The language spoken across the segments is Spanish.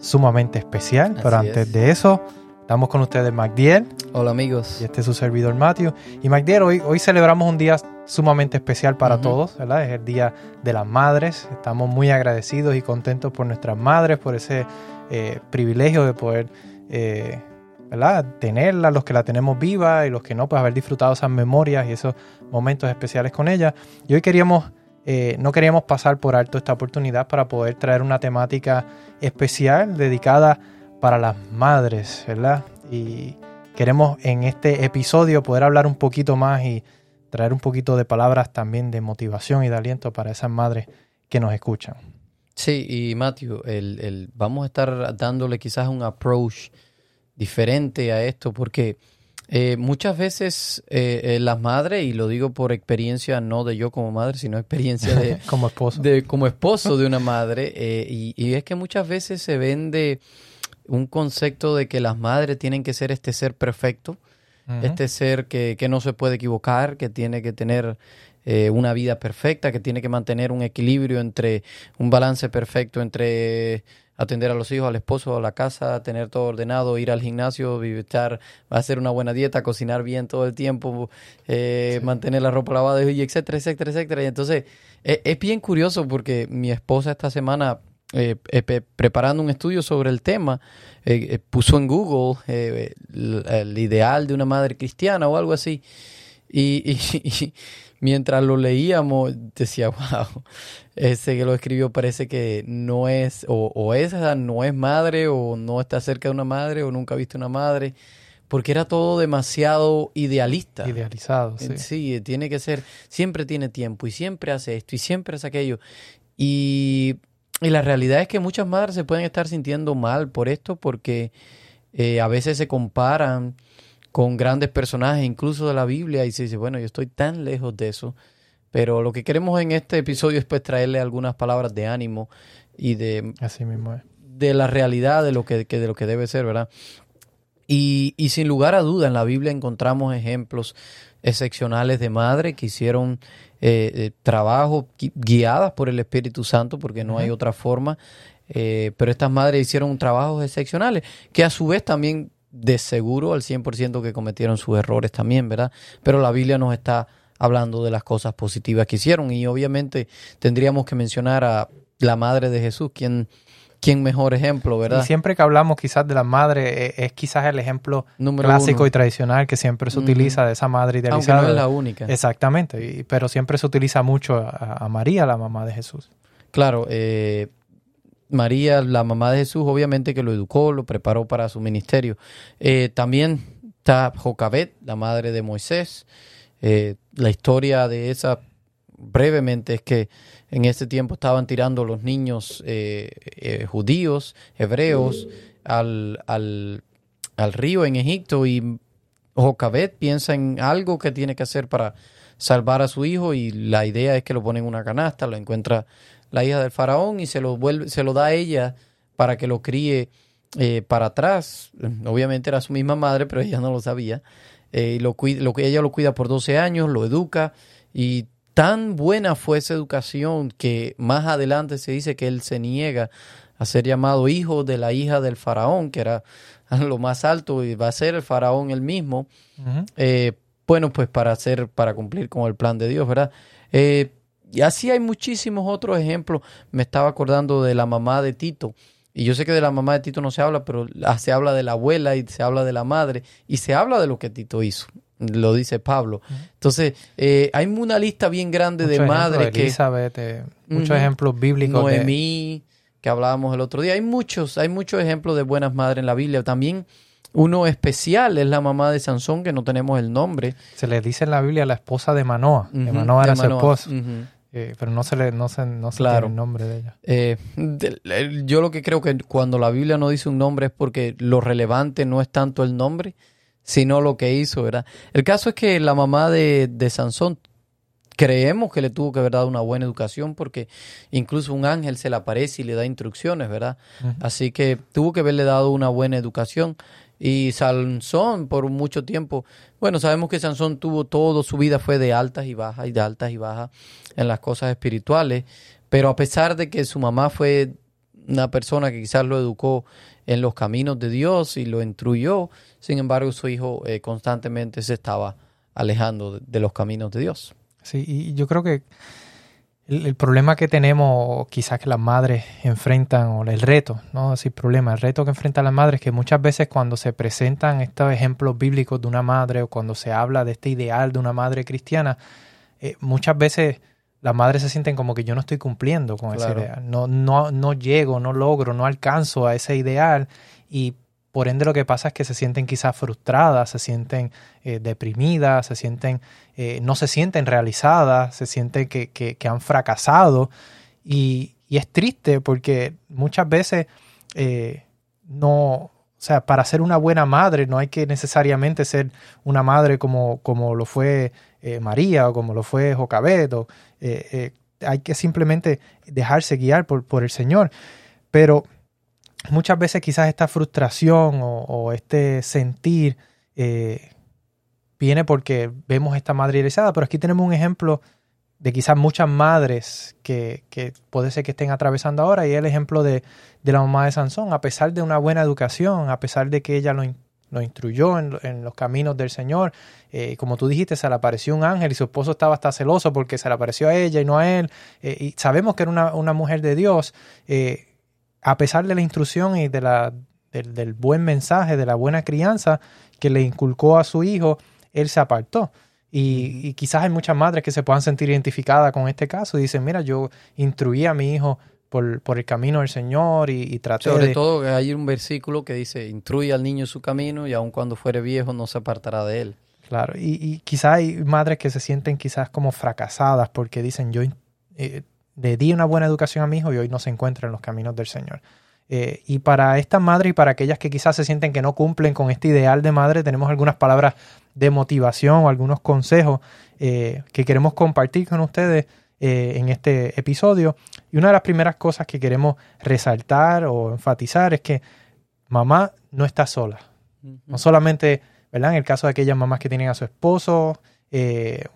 sumamente especial. pero antes de eso, estamos con ustedes Magdiel. Hola amigos. Y este es su servidor Matthew. Y Magdiel, hoy, hoy celebramos un día sumamente especial para todos, ¿verdad? Es el Día de las Madres. Estamos muy agradecidos y contentos por nuestras madres, por ese eh, privilegio de poder, eh, ¿verdad? Tenerla, los que la tenemos viva y los que no, pues haber disfrutado esas memorias y esos momentos especiales con ella. Y hoy queríamos eh, no queríamos pasar por alto esta oportunidad para poder traer una temática especial dedicada para las madres, ¿verdad? Y queremos en este episodio poder hablar un poquito más y traer un poquito de palabras también de motivación y de aliento para esas madres que nos escuchan. Sí, y Matthew, el, vamos a estar dándole quizás un approach diferente a esto porque eh, muchas veces eh, eh, las madres, y lo digo por experiencia no de yo como madre, sino experiencia de como esposo. de como esposo de una madre, y, es que muchas veces se vende un concepto de que las madres tienen que ser este ser perfecto, este ser que, que, no se puede equivocar, que tiene que tener una vida perfecta, que tiene que mantener un equilibrio entre un balance perfecto entre atender a los hijos, al esposo, a la casa, tener todo ordenado, ir al gimnasio, estar, hacer una buena dieta, cocinar bien todo el tiempo, eh, mantener la ropa lavada, y etcétera, etcétera, etcétera. Y entonces e, es, bien curioso porque mi esposa esta semana, eh, eh, preparando un estudio sobre el tema, puso en Google el, ideal de una madre cristiana o algo así. y mientras lo leíamos, decía, wow, ese que lo escribió parece que no es, o, o esa no es madre, o no está cerca de una madre, o nunca ha visto una madre, porque era todo demasiado idealista. Idealizado, sí. Sí, tiene que ser, siempre tiene tiempo, y siempre hace esto, y siempre hace aquello. Y, y la realidad es que muchas madres se pueden estar sintiendo mal por esto, porque eh, a veces se comparan con grandes personajes, incluso de la Biblia, y se dice, bueno, yo estoy tan lejos de eso. Pero lo que queremos en este episodio es pues traerle algunas palabras de ánimo y de, Así mismo de la realidad de lo que, de lo que debe ser, ¿verdad? Y, y, sin lugar a duda, en la Biblia encontramos ejemplos excepcionales de madres que hicieron eh, eh trabajo guiadas por el Espíritu Santo, porque no hay otra forma. Eh, pero estas madres hicieron trabajos excepcionales, que a su vez también de seguro al 100% que cometieron sus errores también, ¿verdad? Pero la Biblia nos está hablando de las cosas positivas que hicieron y obviamente tendríamos que mencionar a la madre de Jesús, quien, quien mejor ejemplo, ¿verdad? Y siempre que hablamos quizás de la madre, e, es, quizás el ejemplo clásico y tradicional que siempre se utiliza de esa madre idealizada. Aunque no es la única. Exactamente, pero siempre se utiliza mucho a, a María, la mamá de Jesús. Claro, eh, María, la mamá de Jesús, obviamente que lo educó, lo preparó para su ministerio. Eh, también está Jocabet, la madre de Moisés. Eh, la historia de esa, brevemente, es que en ese tiempo estaban tirando los niños eh, judíos, hebreos, al, al, al, río en Egipto y Jocabet piensa en algo que tiene que hacer para salvar a su hijo y la idea es que lo pone en una canasta, lo encuentra la hija del faraón y se lo, vuelve, se lo da a ella para que lo críe eh, para atrás. Obviamente era su misma madre, pero ella no lo sabía. Eh, y lo, lo, ella lo cuida por 12 años, lo educa y tan buena fue esa educación que más adelante se dice que él se niega a ser llamado hijo de la hija del faraón, que era lo más alto y va a ser el faraón el mismo. Eh, bueno, pues para hacer, para cumplir con el plan de Dios, ¿verdad? Y así hay muchísimos otros ejemplos. Me estaba acordando de la mamá de Tito. Y yo sé que de la mamá de Tito no se habla, pero se habla de la abuela y se habla de la madre y se habla de lo que Tito hizo. Lo dice Pablo. Entonces, eh, hay una lista bien grande de madres que... Elizabeth, eh, muchos ejemplos bíblicos. Noemí, que hablábamos el otro día. Hay muchos, hay muchos ejemplos de buenas madres en la Biblia. También uno especial es la mamá de Sansón, que no tenemos el nombre. Se le dice en la Biblia la esposa de Manoa. Manoa era su esposo. Eh, pero no se le no se, no se Claro. tiene el nombre de ella. Eh, de- yo lo que creo que cuando la Biblia no dice un nombre es porque lo relevante no es tanto el nombre, sino lo que hizo, ¿verdad? El caso es que la mamá de, de Sansón creemos que le tuvo que haber dado una buena educación porque incluso un ángel se le aparece y le da instrucciones, ¿verdad? Así que tuvo que haberle dado una buena educación. Y Sansón por mucho tiempo, bueno, sabemos que Sansón tuvo todo, su vida fue de altas y bajas y de altas y bajas en las cosas espirituales, pero a pesar de que su mamá fue una persona que quizás lo educó en los caminos de Dios y lo instruyó, sin embargo su hijo eh, constantemente se estaba alejando de, de los caminos de Dios. Sí, y yo creo que el, el problema que tenemos, o quizás que las madres enfrentan, o el reto, no decir problema, el reto que enfrentan las madres es que muchas veces cuando se presentan estos ejemplos bíblicos de una madre o cuando se habla de este ideal de una madre cristiana, eh, muchas veces las madres se sienten como que yo no estoy cumpliendo con ese ideal, no, no, no llego, no logro, no alcanzo a ese ideal y por ende lo que pasa es que se sienten quizás frustradas, se sienten eh, deprimidas, se sienten, eh, no se sienten realizadas, se sienten que, que- han fracasado y, es triste porque muchas veces eh, no, o sea, para ser una buena madre no hay que necesariamente ser una madre como, como lo fue María o como lo fue Jocabet, hay que simplemente dejarse guiar por, por el Señor. Pero muchas veces quizás esta frustración o, este sentir eh, viene porque vemos esta madre idealizada, pero aquí tenemos un ejemplo de quizás muchas madres que, que puede ser que estén atravesando ahora y el ejemplo de, de la mamá de Sansón, a pesar de una buena educación, a pesar de que ella lo, lo instruyó en, en los caminos del Señor, eh, como tú dijiste, se le apareció un ángel y su esposo estaba hasta celoso porque se le apareció a ella y no a él, eh, y sabemos que era una, una mujer de Dios, a pesar de la instrucción y de la, del, del buen mensaje, de la buena crianza que le inculcó a su hijo, él se apartó. Y, y quizás hay muchas madres que se puedan sentir identificadas con este caso y dicen, mira, yo instruí a mi hijo por, por el camino del Señor y, y traté Sobre de... todo que hay un versículo que dice, instruye al niño en su camino y aun cuando fuere viejo no se apartará de él. Claro, y, y quizás hay madres que se sienten quizás como fracasadas porque dicen, yo eh, le di una buena educación a mi hijo y hoy no se encuentra en los caminos del Señor. Eh, y para estas madres y para aquellas que quizás se sienten que no cumplen con este ideal de madre, tenemos algunas palabras de motivación o algunos consejos eh, que queremos compartir con ustedes eh, en este episodio. Y una de las primeras cosas que queremos resaltar o enfatizar es que mamá no está sola. No solamente, ¿verdad? En el caso de aquellas mamás que tienen a su esposo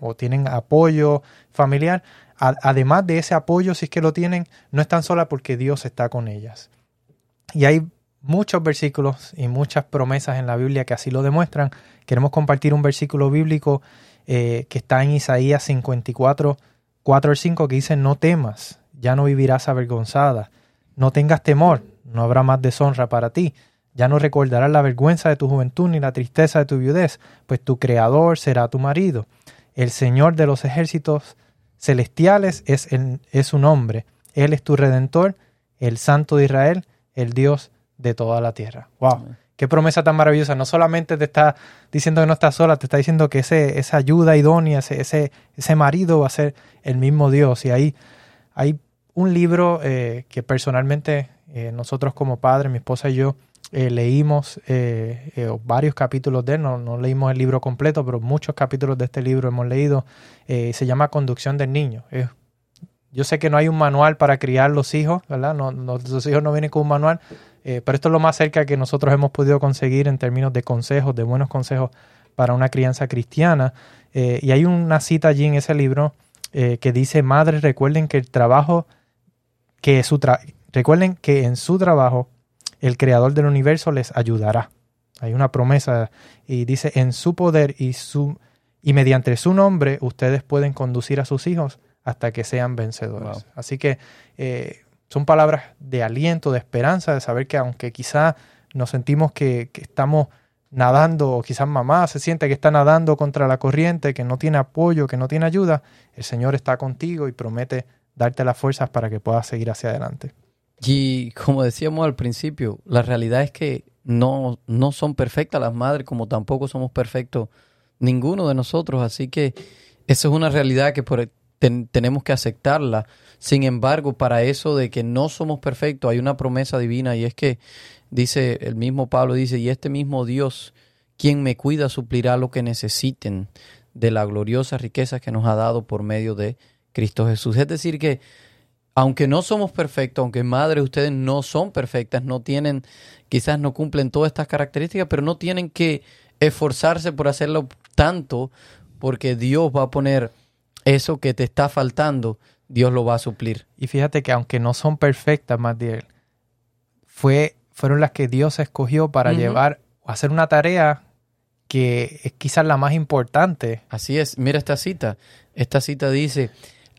o tienen apoyo familiar, además de ese apoyo, si es que lo tienen, no están solas porque Dios está con ellas. Y hay muchos versículos y muchas promesas en la Biblia que así lo demuestran. Queremos compartir un versículo bíblico eh, que está en Isaías 54, 4 al 5, que dice, no temas, ya no vivirás avergonzada, no tengas temor, no habrá más deshonra para ti. Ya no recordarás la vergüenza de tu juventud ni la tristeza de tu viudez, pues tu Creador será tu marido. El Señor de los ejércitos celestiales es, el- es su nombre. Él es tu Redentor, el Santo de Israel, el Dios de toda la tierra. ¡Wow! Qué promesa tan maravillosa. No solamente te está diciendo que no estás sola, te está diciendo que ese, esa ayuda idónea, ese, ese, ese marido va a ser el mismo Dios. Y ahí hay un libro eh, que personalmente eh, nosotros como padres, mi esposa y yo, eh, leímos eh, eh, varios capítulos de él, no, no leímos el libro completo, pero muchos capítulos de este libro hemos leído. Se llama Conducción del Niño. Yo sé que no hay un manual para criar los hijos, ¿verdad? No, los hijos no vienen con un manual, pero esto es lo más cerca que nosotros hemos podido conseguir en términos de consejos, de buenos consejos para una crianza cristiana. Y hay una cita allí en ese libro que dice, madres, recuerden que el trabajo, que su tra- recuerden que en su trabajo el creador del universo les ayudará. Hay una promesa y dice, en su poder y, su, y mediante su nombre ustedes pueden conducir a sus hijos hasta que sean vencedores. Wow. Así que eh, son palabras de aliento, de esperanza, de saber que aunque quizá nos sentimos que, que estamos nadando, o quizás mamá se siente que está nadando contra la corriente, que no tiene apoyo, que no tiene ayuda, el Señor está contigo y promete darte las fuerzas para que puedas seguir hacia adelante. Y como decíamos al principio, la realidad es que no, no son perfectas las madres, como tampoco somos perfectos ninguno de nosotros. Así que eso es una realidad que por, tenemos que aceptarla. Sin embargo, para eso de que no somos perfectos, hay una promesa divina y es que dice el mismo Pablo, dice, y este mismo Dios, quien me cuida, suplirá lo que necesiten de la gloriosa riqueza que nos ha dado por medio de Cristo Jesús. Es decir, que aunque no somos perfectos, aunque madres ustedes no son perfectas, no tienen, quizás no cumplen todas estas características, pero no tienen que esforzarse por hacerlo tanto, porque Dios va a poner eso que te está faltando, Dios lo va a suplir. Y fíjate que aunque no son perfectas, Matiel, fue, fueron las que Dios escogió para llevar a hacer una tarea que es quizás la más importante. Así es, mira esta cita. Esta cita dice,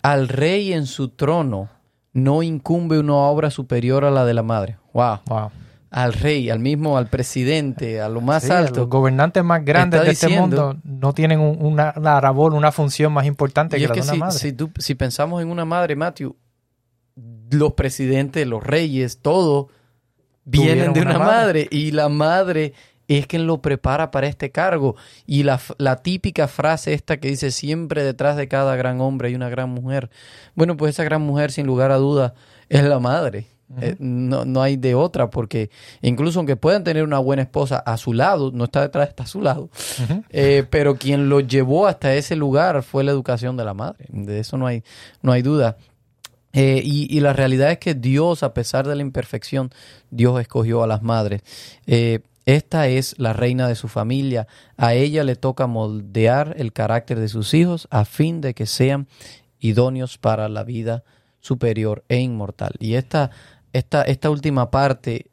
al rey en su trono no incumbe una obra superior a la de la madre. Wow. Wow. Al rey, al mismo, al presidente, a lo más alto. Los gobernantes más grandes de este mundo no tienen una, labor, una función más importante que la de una madre. Si, si pensamos en una madre, Matthew, los presidentes, los reyes, todo vienen de una, madre. y la madre es quien lo prepara para este cargo. Y la, la, típica frase esta que dice siempre detrás de cada gran hombre hay una gran mujer. Bueno, pues esa gran mujer sin lugar a duda es la madre. Eh, no, no, hay de otra, porque incluso aunque puedan tener una buena esposa a su lado, no está detrás, está a su lado, eh, pero quien lo llevó hasta ese lugar fue la educación de la madre. De eso no hay, no hay duda. Eh, y, y, la realidad es que Dios, a pesar de la imperfección, Dios escogió a las madres. Esta es la reina de su familia. A ella le toca moldear el carácter de sus hijos a fin de que sean idóneos para la vida superior e inmortal. Y esta, esta, esta última parte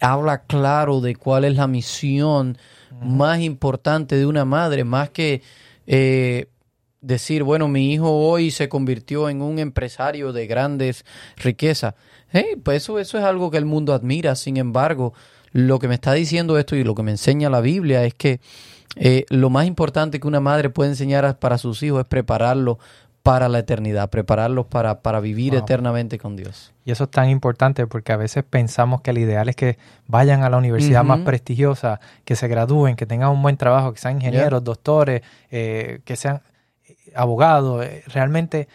habla claro de cuál es la misión más importante de una madre, más que eh, decir, bueno, mi hijo hoy se convirtió en un empresario de grandes riquezas. pues eso, eso es algo que el mundo admira, sin embargo, lo que me está diciendo esto y lo que me enseña la Biblia es que eh, lo más importante que una madre puede enseñar para sus hijos es prepararlos para la eternidad, prepararlos para, para vivir eternamente con Dios. Y eso es tan importante porque a veces pensamos que el ideal es que vayan a la universidad más prestigiosa, que se gradúen, que tengan un buen trabajo, que sean ingenieros, doctores, eh, que sean abogados. Eh, realmente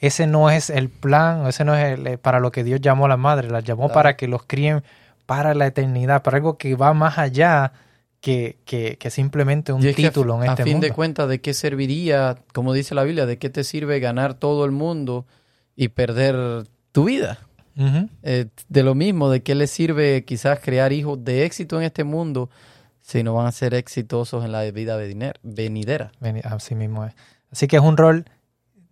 ese no es el plan, ese no es el, para lo que Dios llamó a la madre, la llamó para que los críen para la eternidad, para algo que va más allá que, que, simplemente un título en este mundo. A fin de cuentas, ¿de qué serviría, como dice la Biblia, de qué te sirve ganar todo el mundo y perder tu vida? Eh, de lo mismo, ¿de qué le sirve quizás crear hijos de éxito en este mundo si no van a ser exitosos en la vida venidera? Así mismo es. Así que es un rol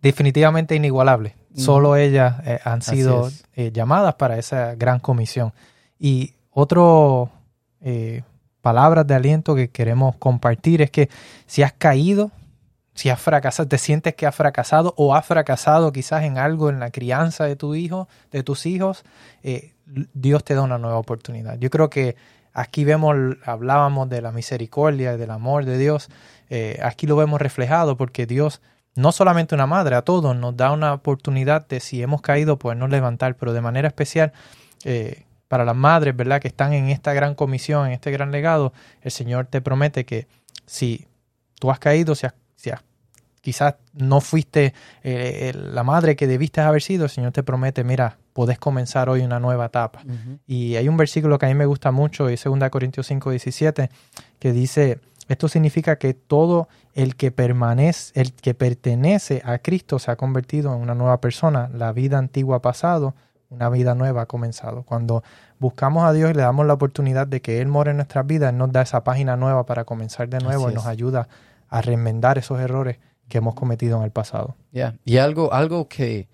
definitivamente inigualable. Solo ellas eh, han sido eh, llamadas para esa gran comisión. Y otro eh, palabras de aliento que queremos compartir es que si has caído, si has fracasado, te sientes que has fracasado o has fracasado quizás en algo en la crianza de tu hijo, de tus hijos, eh, Dios te da una nueva oportunidad. Yo creo que aquí vemos, hablábamos de la misericordia del amor de Dios, eh, aquí lo vemos reflejado porque Dios, no solamente una madre, a todos nos da una oportunidad de si hemos caído, podernos levantar, pero de manera especial para las madres, ¿verdad? Que están en esta gran comisión, en este gran legado, el Señor te promete que si tú has caído, si, quizás no fuiste eh, la madre que debiste haber sido, el Señor te promete, mira, podés comenzar hoy una nueva etapa. Y hay un versículo que a mí me gusta mucho, y 2 Corintios 5, 17, que dice, esto significa que todo el que permanece, el que pertenece a Cristo se ha convertido en una nueva persona. La vida antigua ha pasado, una vida nueva ha comenzado. Cuando buscamos a Dios y le damos la oportunidad de que Él more en nuestras vidas, Él nos da esa página nueva para comenzar de nuevo y nos ayuda a reenmendar esos errores que hemos cometido en el pasado. Y algo, algo que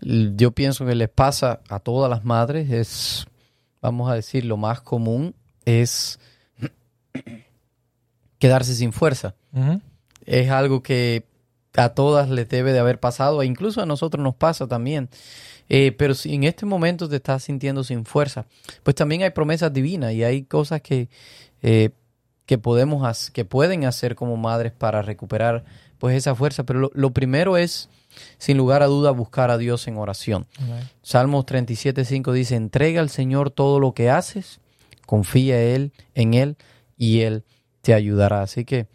yo pienso que les pasa a todas las madres es, vamos a decir, lo más común es quedarse sin fuerza. Es algo que a todas les debe de haber pasado, e incluso a nosotros nos pasa también. Eh, pero si en este momento te estás sintiendo sin fuerza, pues también hay promesas divinas y hay cosas que, eh, que, podemos que pueden hacer como madres para recuperar pues esa fuerza. Pero lo, primero es, sin lugar a duda, buscar a Dios en oración. Salmos 37.5 dice, entrega al Señor todo lo que haces, confía en Él, en Él y Él te ayudará. Así que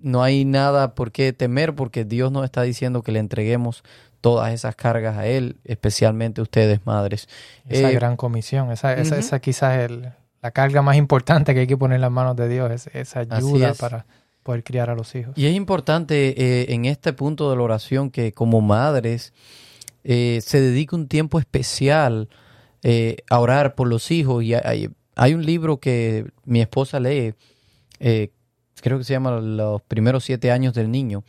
no hay nada por qué temer porque Dios nos está diciendo que le entreguemos todas esas cargas a Él, especialmente ustedes, madres. Esa Eh, gran comisión, esa, esa, esa quizás es el- la carga más importante que hay que poner en las manos de Dios, es esa ayuda es. para poder criar a los hijos. Y es importante eh, en este punto de la oración que como madres eh, se dedique un tiempo especial a orar por los hijos. Y hay, hay un libro que mi esposa lee, creo que se llama Los primeros siete años del niño.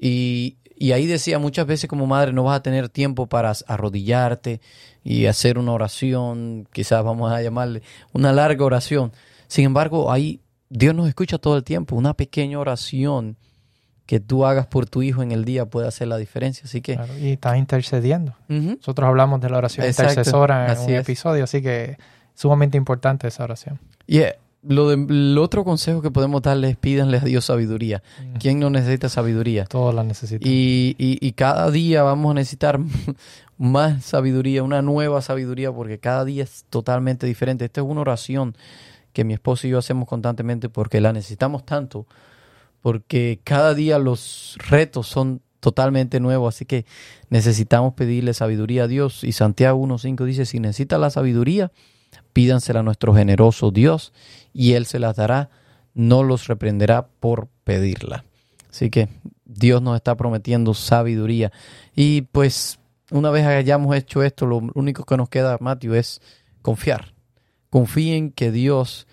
Y, y ahí decía muchas veces como madre no vas a tener tiempo para arrodillarte y hacer una oración, quizás vamos a llamarle una larga oración. Sin embargo, ahí Dios nos escucha todo el tiempo. Una pequeña oración que tú hagas por tu hijo en el día puede hacer la diferencia. Así que, Claro, y estás intercediendo. Nosotros hablamos de la oración Exacto, intercesora en así un es. episodio, así que sumamente importante esa oración. y eh, lo de- el otro consejo que podemos darles es pídanle a Dios sabiduría. ¿Quién no necesita sabiduría? Todos la necesitan. Y, y, y cada día vamos a necesitar más sabiduría, una nueva sabiduría, porque cada día es totalmente diferente. Esta es una oración que mi esposo y yo hacemos constantemente porque la necesitamos tanto, porque cada día los retos son totalmente nuevos, así que necesitamos pedirle sabiduría a Dios. Y Santiago 1.5 dice, si necesita la sabiduría, pídansela a nuestro generoso Dios y Él se las dará, no los reprenderá por pedirla. Así que Dios nos está prometiendo sabiduría. Y pues una vez hayamos hecho esto, lo único que nos queda, Matthew, es confiar. Confíen que Dios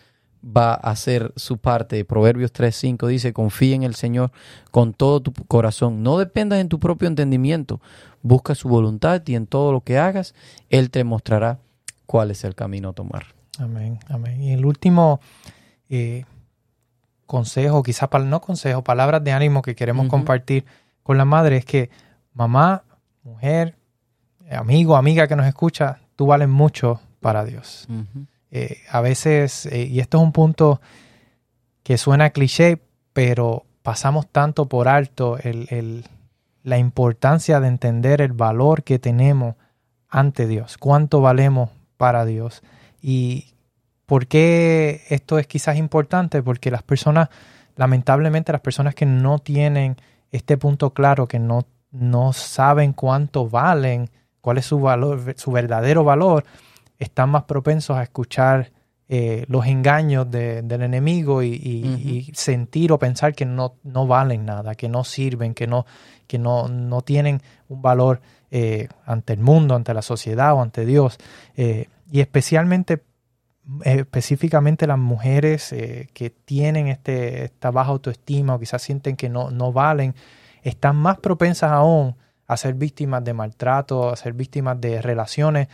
va a hacer su parte. Proverbios 3.5 dice, confía en el Señor con todo tu corazón. No dependas en tu propio entendimiento. Busca su voluntad y en todo lo que hagas, Él te mostrará cuál es el camino a tomar. Amén, amén. Y el último eh, consejo, quizás no consejo, palabras de ánimo que queremos compartir con la madre es que mamá, mujer, amigo, amiga que nos escucha, tú vales mucho para Dios. Eh, a veces, eh, y esto es un punto que suena cliché, pero pasamos tanto por alto el- el- la importancia de entender el valor que tenemos ante Dios, cuánto valemos para Dios. Y por qué esto es quizás importante, porque las personas, lamentablemente las personas que no tienen este punto claro, que no, no saben cuánto valen, cuál es su valor, su verdadero valor, están más propensos a escuchar eh, los engaños de- del enemigo y, y sentir o pensar que no, no valen nada, que no sirven, que no, que no, no tienen un valor eh, ante el mundo, ante la sociedad o ante Dios. Eh, y especialmente, específicamente las mujeres eh, que tienen este, esta baja autoestima o quizás sienten que no, no valen, están más propensas aún a ser víctimas de maltrato, a ser víctimas de relaciones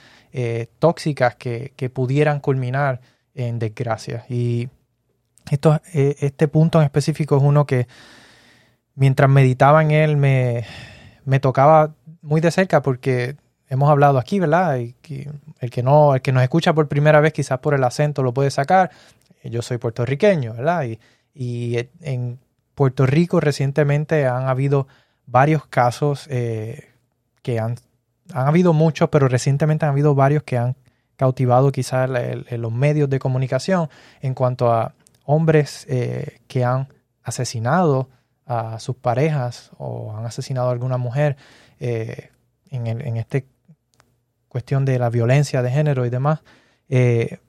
tóxicas que, que pudieran culminar en desgracia. Y esto, este punto en específico es uno que mientras meditaba en él me, me tocaba muy de cerca porque hemos hablado aquí, ¿verdad? Y que el que no, el que nos escucha por primera vez, quizás por el acento lo puede sacar. Yo soy puertorriqueño, ¿verdad? Y, y en Puerto Rico recientemente han habido varios casos eh, que han, han habido muchos, pero recientemente han habido varios que han cautivado quizás los medios de comunicación en cuanto a hombres eh, que han asesinado a sus parejas o han asesinado a alguna mujer eh, en, esta cuestión de la violencia de género y demás. Eh,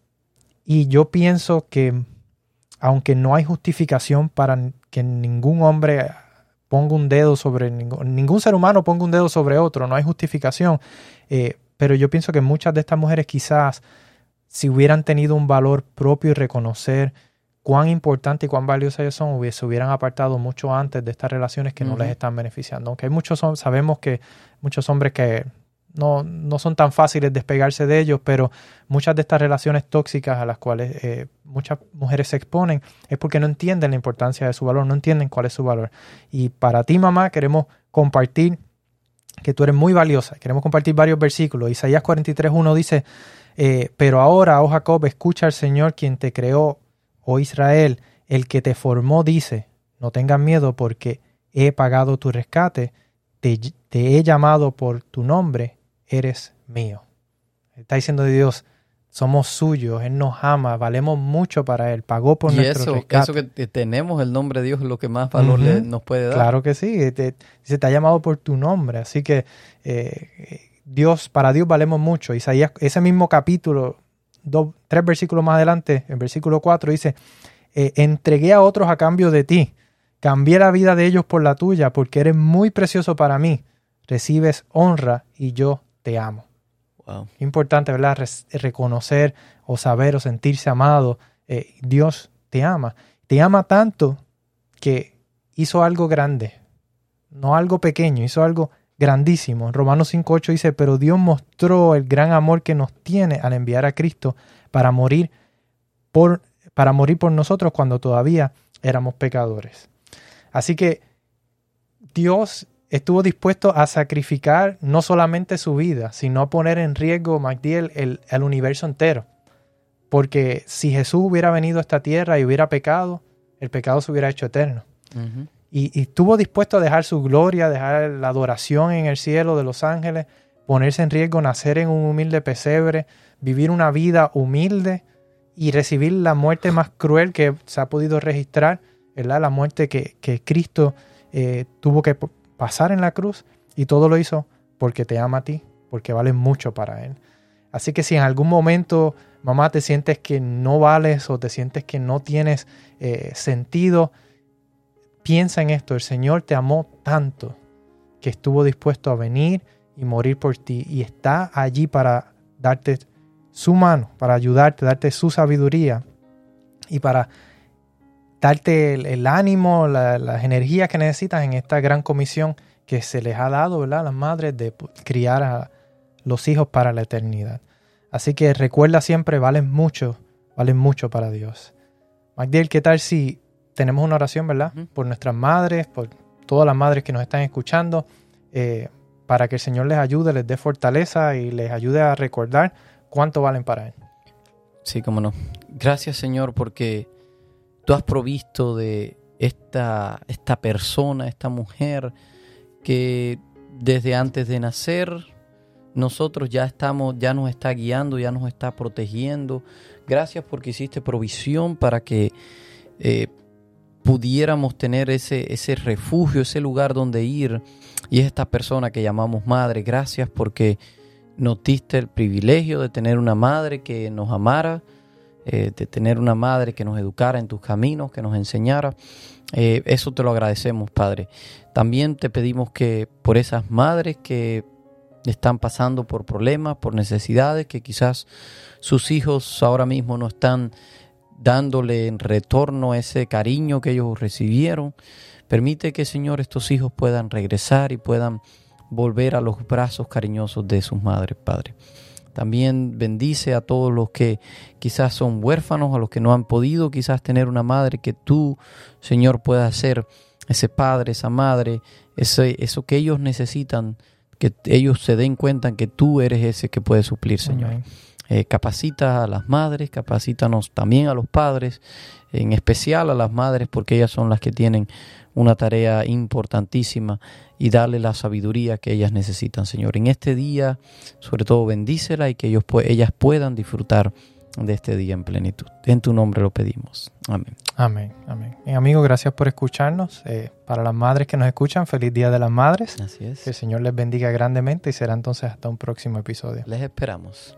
y yo pienso que aunque no hay justificación para que ningún hombre ponga un dedo sobre ningún, ningún ser humano ponga un dedo sobre otro, no hay justificación. Eh, pero yo pienso que muchas de estas mujeres quizás si hubieran tenido un valor propio y reconocer cuán importante y cuán valiosas ellas son, se hubieran apartado mucho antes de estas relaciones que no les están beneficiando. Aunque hay muchos, sabemos que muchos hombres que no, no son tan fáciles despegarse de ellos, pero muchas de estas relaciones tóxicas a las cuales eh, muchas mujeres se exponen es porque no entienden la importancia de su valor, no entienden cuál es su valor. Y para ti, mamá, queremos compartir que tú eres muy valiosa. Queremos compartir varios versículos. Isaías 43.1 dice, eh, pero ahora, oh Jacob, escucha al Señor quien te creó, oh Israel, el que te formó, dice, no tengas miedo porque he pagado tu rescate, te, te he llamado por tu nombre, eres mío. Está diciendo de Dios, somos suyos, Él nos ama, valemos mucho para Él, pagó por y nuestro eso, rescate. eso que te- tenemos el nombre de Dios es lo que más valor le- nos puede dar. Claro que sí, te, dice, te ha llamado por tu nombre, así que eh, Dios, para Dios valemos mucho. Isaías, ese mismo capítulo, dos, tres versículos más adelante, en versículo 4 dice, eh, entregué a otros a cambio de ti, cambié la vida de ellos por la tuya, porque eres muy precioso para mí, recibes honra y yo te amo. Wow. Importante, ¿verdad? Reconocer o saber o sentirse amado. Eh, Dios te ama. Te ama tanto que hizo algo grande, no algo pequeño, hizo algo grandísimo. Romanos 5.8 dice, pero Dios mostró el gran amor que nos tiene al enviar a Cristo para morir por, para morir por nosotros cuando todavía éramos pecadores. Así que Dios estuvo dispuesto a sacrificar no solamente su vida, sino a poner en riesgo, MacDiel, el, el universo entero. Porque si Jesús hubiera venido a esta tierra y hubiera pecado, el pecado se hubiera hecho eterno. Ujú. Y, estuvo dispuesto a dejar su gloria, dejar la adoración en el cielo de los ángeles, ponerse en riesgo, nacer en un humilde pesebre, vivir una vida humilde y recibir la muerte más cruel que se ha podido registrar, ¿verdad? La muerte que, que Cristo eh, tuvo que pasar en la cruz y todo lo hizo porque te ama a ti, porque vale mucho para Él. Así que si en algún momento, mamá, te sientes que no vales o te sientes que no tienes eh, sentido, piensa en esto, el Señor te amó tanto que estuvo dispuesto a venir y morir por ti y está allí para darte su mano, para ayudarte, darte su sabiduría y para darte el, ánimo, la- las energías que necesitas en esta gran comisión que se les ha dado a las madres de criar a los hijos para la eternidad. Así que recuerda siempre, valen mucho, valen mucho para Dios. Magdiel, ¿qué tal si tenemos una oración, verdad? Por nuestras madres, por todas las madres que nos están escuchando, eh, para que el Señor les ayude, les dé fortaleza y les ayude a recordar cuánto valen para Él. Sí, cómo no. Gracias, Señor, porque tú has provisto de esta, esta persona, esta mujer, que desde antes de nacer, nosotros ya estamos, ya nos está guiando, ya nos está protegiendo. Gracias porque hiciste provisión para que eh, pudiéramos tener ese, ese refugio, ese lugar donde ir. Y es esta persona que llamamos madre. Gracias porque nos diste el privilegio de tener una madre que nos amara, eh, de tener una madre que nos educara en tus caminos, que nos enseñara. Eh, eso te lo agradecemos, Padre. También te pedimos que por esas madres que están pasando por problemas, por necesidades, que quizás sus hijos ahora mismo no están dándole en retorno ese cariño que ellos recibieron. Permite que, Señor, estos hijos puedan regresar y puedan volver a los brazos cariñosos de sus madres, Padre. También bendice a todos los que quizás son huérfanos, a los que no han podido quizás tener una madre, que tú, Señor, puedas ser ese padre, esa madre, ese, eso que ellos necesitan, que ellos se den cuenta que tú eres ese que puede suplir, Señor. Eh, capacita a las madres, capacítanos también a los padres, en especial a las madres, porque ellas son las que tienen una tarea importantísima y darle la sabiduría que ellas necesitan, Señor. En este día, sobre todo, bendícela y que ellos, ellas puedan disfrutar de este día en plenitud. En tu nombre lo pedimos. Amén. Amén, amén. Y amigos, gracias por escucharnos. Eh, para las madres que nos escuchan, feliz Día de las Madres. Así Que el es. Señor les bendiga grandemente y será entonces hasta un próximo episodio. Les esperamos.